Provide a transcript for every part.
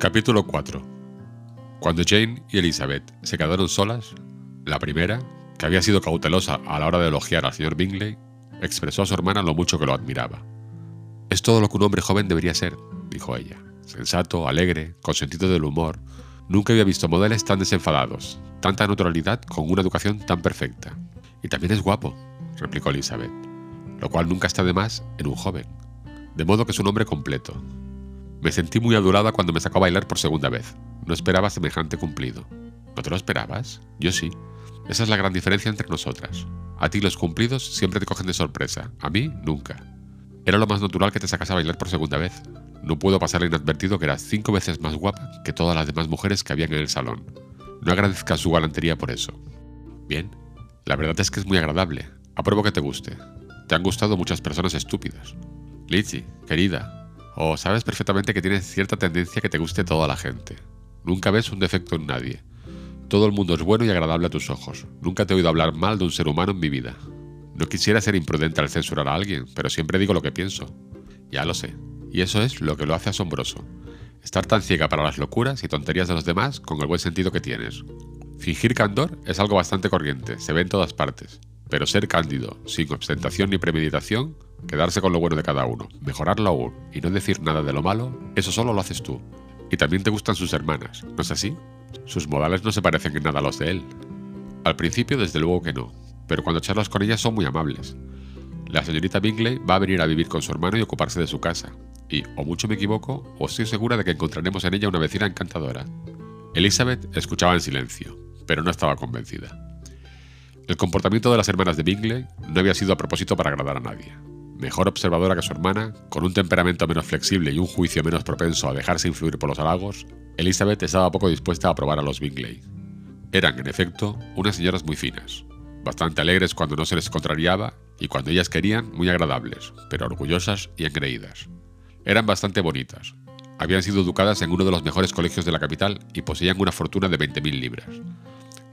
Capítulo 4 Cuando Jane y Elizabeth se quedaron solas, la primera, que había sido cautelosa a la hora de elogiar al señor Bingley, expresó a su hermana lo mucho que lo admiraba. Es todo lo que un hombre joven debería ser, dijo ella. Sensato, alegre, con sentido del humor. Nunca había visto modelos tan desenfadados, tanta naturalidad con una educación tan perfecta. Y también es guapo, replicó Elizabeth, lo cual nunca está de más en un joven. De modo que es un hombre completo, me sentí muy adorada cuando me sacó a bailar por segunda vez. No esperaba semejante cumplido. ¿No te lo esperabas? Yo sí. Esa es la gran diferencia entre nosotras. A ti los cumplidos siempre te cogen de sorpresa, a mí nunca. Era lo más natural que te sacas a bailar por segunda vez. No puedo pasar inadvertido que eras cinco veces más guapa que todas las demás mujeres que habían en el salón. No agradezca su galantería por eso. Bien, la verdad es que es muy agradable. Apruebo que te guste. Te han gustado muchas personas estúpidas. Lizzie, querida, o sabes perfectamente que tienes cierta tendencia que te guste toda la gente. Nunca ves un defecto en nadie. Todo el mundo es bueno y agradable a tus ojos. Nunca te he oído hablar mal de un ser humano en mi vida. No quisiera ser imprudente al censurar a alguien, pero siempre digo lo que pienso. Ya lo sé. Y eso es lo que lo hace asombroso. Estar tan ciega para las locuras y tonterías de los demás con el buen sentido que tienes. Fingir candor es algo bastante corriente, se ve en todas partes. Pero ser cándido, sin ostentación ni premeditación, quedarse con lo bueno de cada uno, mejorarlo aún y no decir nada de lo malo, eso solo lo haces tú. Y también te gustan sus hermanas, ¿no es así? Sus modales no se parecen en nada a los de él. Al principio, desde luego que no, pero cuando charlas con ella son muy amables. La señorita Bingley va a venir a vivir con su hermano y ocuparse de su casa, y, o mucho me equivoco, o estoy segura de que encontraremos en ella una vecina encantadora. Elizabeth escuchaba en silencio, pero no estaba convencida. El comportamiento de las hermanas de Bingley no había sido a propósito para agradar a nadie. Mejor observadora que su hermana, con un temperamento menos flexible y un juicio menos propenso a dejarse influir por los halagos, Elizabeth estaba poco dispuesta a aprobar a los Bingley. Eran, en efecto, unas señoras muy finas, bastante alegres cuando no se les contrariaba y cuando ellas querían, muy agradables, pero orgullosas y engreídas. Eran bastante bonitas. Habían sido educadas en uno de los mejores colegios de la capital y poseían una fortuna de 20.000 libras.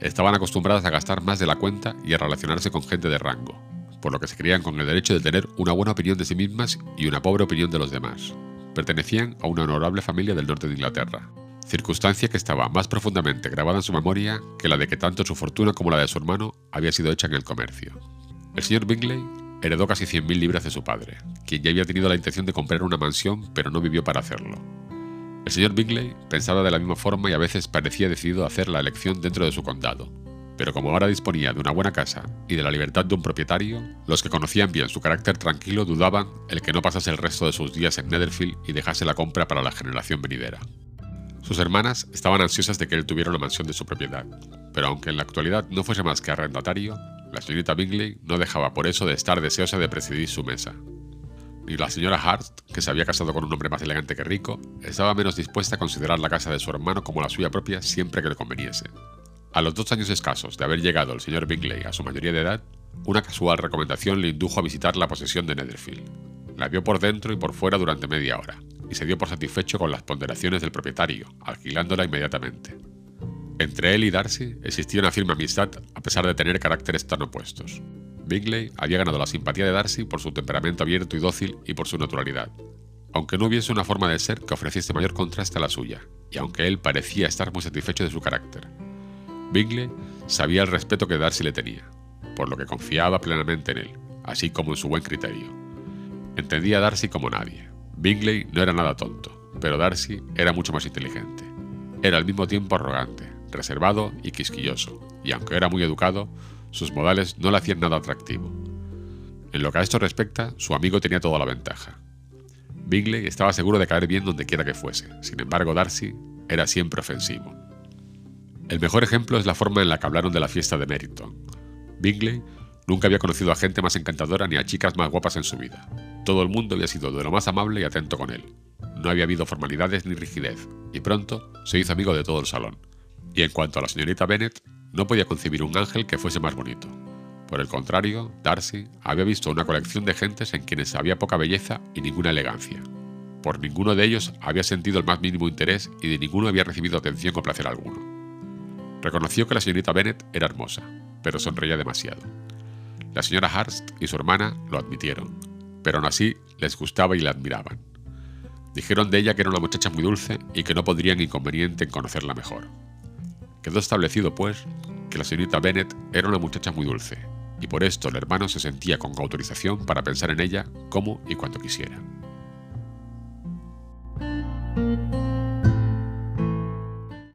Estaban acostumbradas a gastar más de la cuenta y a relacionarse con gente de rango, por lo que se creían con el derecho de tener una buena opinión de sí mismas y una pobre opinión de los demás. Pertenecían a una honorable familia del norte de Inglaterra, circunstancia que estaba más profundamente grabada en su memoria que la de que tanto su fortuna como la de su hermano había sido hecha en el comercio. El señor Bingley heredó casi 100.000 libras de su padre, quien ya había tenido la intención de comprar una mansión pero no vivió para hacerlo. El señor Bingley pensaba de la misma forma y a veces parecía decidido a hacer la elección dentro de su condado. Pero como ahora disponía de una buena casa y de la libertad de un propietario, los que conocían bien su carácter tranquilo dudaban el que no pasase el resto de sus días en Netherfield y dejase la compra para la generación venidera. Sus hermanas estaban ansiosas de que él tuviera una mansión de su propiedad, pero aunque en la actualidad no fuese más que arrendatario, la señorita Bingley no dejaba por eso de estar deseosa de presidir su mesa, y la señora Hart, que se había casado con un hombre más elegante que rico, estaba menos dispuesta a considerar la casa de su hermano como la suya propia siempre que le conveniese. A los dos años escasos de haber llegado el señor Bingley a su mayoría de edad, una casual recomendación le indujo a visitar la posesión de Netherfield. La vio por dentro y por fuera durante media hora, y se dio por satisfecho con las ponderaciones del propietario, alquilándola inmediatamente. Entre él y Darcy existía una firme amistad a pesar de tener caracteres tan opuestos. Bingley había ganado la simpatía de Darcy por su temperamento abierto y dócil y por su naturalidad, aunque no hubiese una forma de ser que ofreciese mayor contraste a la suya, y aunque él parecía estar muy satisfecho de su carácter. Bingley sabía el respeto que Darcy le tenía, por lo que confiaba plenamente en él, así como en su buen criterio. Entendía a Darcy como nadie. Bingley no era nada tonto, pero Darcy era mucho más inteligente. Era al mismo tiempo arrogante, reservado y quisquilloso, y aunque era muy educado, sus modales no le hacían nada atractivo. En lo que a esto respecta, su amigo tenía toda la ventaja. Bingley estaba seguro de caer bien donde quiera que fuese, sin embargo Darcy era siempre ofensivo. El mejor ejemplo es la forma en la que hablaron de la fiesta de Meryton. Bingley nunca había conocido a gente más encantadora ni a chicas más guapas en su vida. Todo el mundo había sido de lo más amable y atento con él. No había habido formalidades ni rigidez, y pronto se hizo amigo de todo el salón. Y en cuanto a la señorita Bennet, no podía concebir un ángel que fuese más bonito. Por el contrario, Darcy había visto una colección de gentes en quienes había poca belleza y ninguna elegancia. Por ninguno de ellos había sentido el más mínimo interés y de ninguno había recibido atención o placer alguno. Reconoció que la señorita Bennet era hermosa, pero sonreía demasiado. La señora Hurst y su hermana lo admitieron, pero aún así les gustaba y la admiraban. Dijeron de ella que era una muchacha muy dulce y que no podrían inconveniente en conocerla mejor. Quedó establecido, pues, que la señorita Bennet era una muchacha muy dulce, y por esto el hermano se sentía con autorización para pensar en ella como y cuando quisiera.